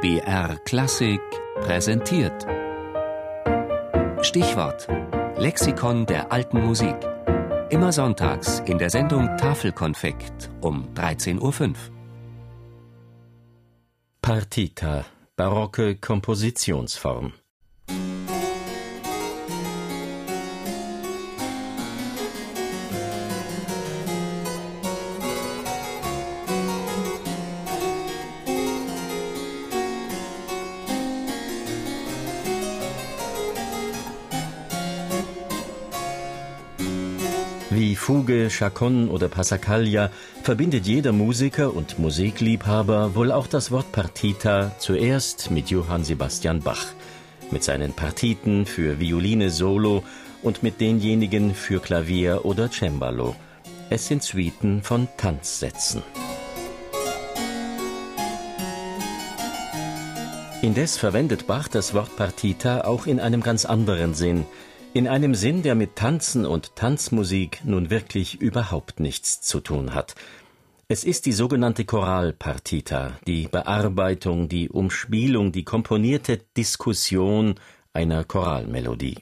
BR Klassik präsentiert. Stichwort: Lexikon der alten Musik. Immer sonntags in der Sendung Tafelkonfekt um 13.05 Uhr. Partita, barocke Kompositionsform. Wie Fuge, Chaconne oder Passacaglia verbindet jeder Musiker und Musikliebhaber wohl auch das Wort Partita zuerst mit Johann Sebastian Bach, mit seinen Partiten für Violine solo und mit denjenigen für Klavier oder Cembalo. Es sind Suiten von Tanzsätzen. Indes verwendet Bach das Wort Partita auch in einem ganz anderen Sinn – in einem Sinn, der mit Tanzen und Tanzmusik nun wirklich überhaupt nichts zu tun hat. Es ist die sogenannte Choralpartita, die Bearbeitung, die Umspielung, die komponierte Diskussion einer Choralmelodie.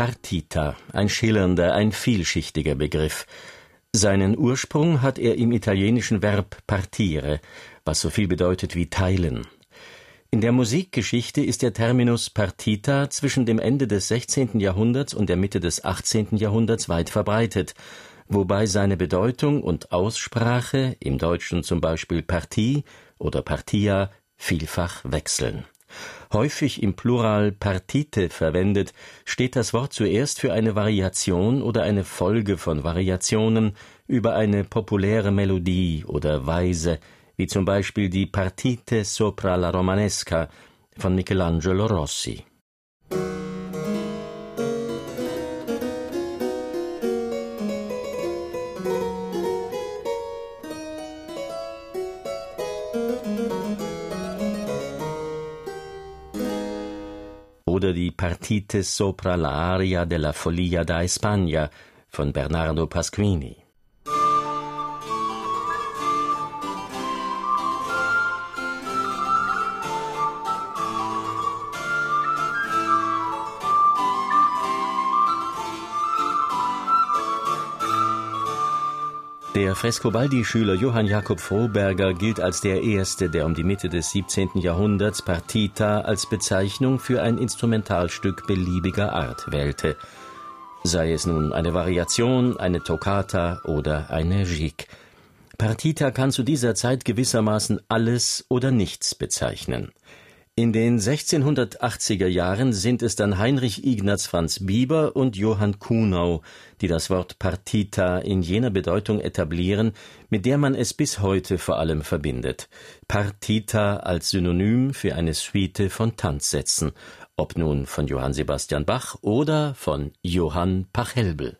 Partita, ein schillernder, ein vielschichtiger Begriff. Seinen Ursprung hat er im italienischen Verb partire, was so viel bedeutet wie teilen. In der Musikgeschichte ist der Terminus Partita zwischen dem Ende des 16. Jahrhunderts und der Mitte des 18. Jahrhunderts weit verbreitet, wobei seine Bedeutung und Aussprache, im Deutschen zum Beispiel Partie oder Partia, vielfach wechseln. Häufig im Plural partite verwendet, steht das Wort zuerst für eine Variation oder eine Folge von Variationen über eine populäre Melodie oder Weise, wie zum Beispiel die Partite sopra la Romanesca von Michelangelo Rossi. Oder die Partite sopra l'aria della Follia da España von Bernardo Pasquini. Der Frescobaldi-Schüler Johann Jakob Froberger gilt als der erste, der um die Mitte des 17. Jahrhunderts Partita als Bezeichnung für ein Instrumentalstück beliebiger Art wählte. Sei es nun eine Variation, eine Toccata oder eine Gigue. Partita kann zu dieser Zeit gewissermaßen alles oder nichts bezeichnen. In den 1680er Jahren sind es dann Heinrich Ignaz Franz Bieber und Johann Kuhnau, die das Wort Partita in jener Bedeutung etablieren, mit der man es bis heute vor allem verbindet. Partita als Synonym für eine Suite von Tanzsätzen, ob nun von Johann Sebastian Bach oder von Johann Pachelbel.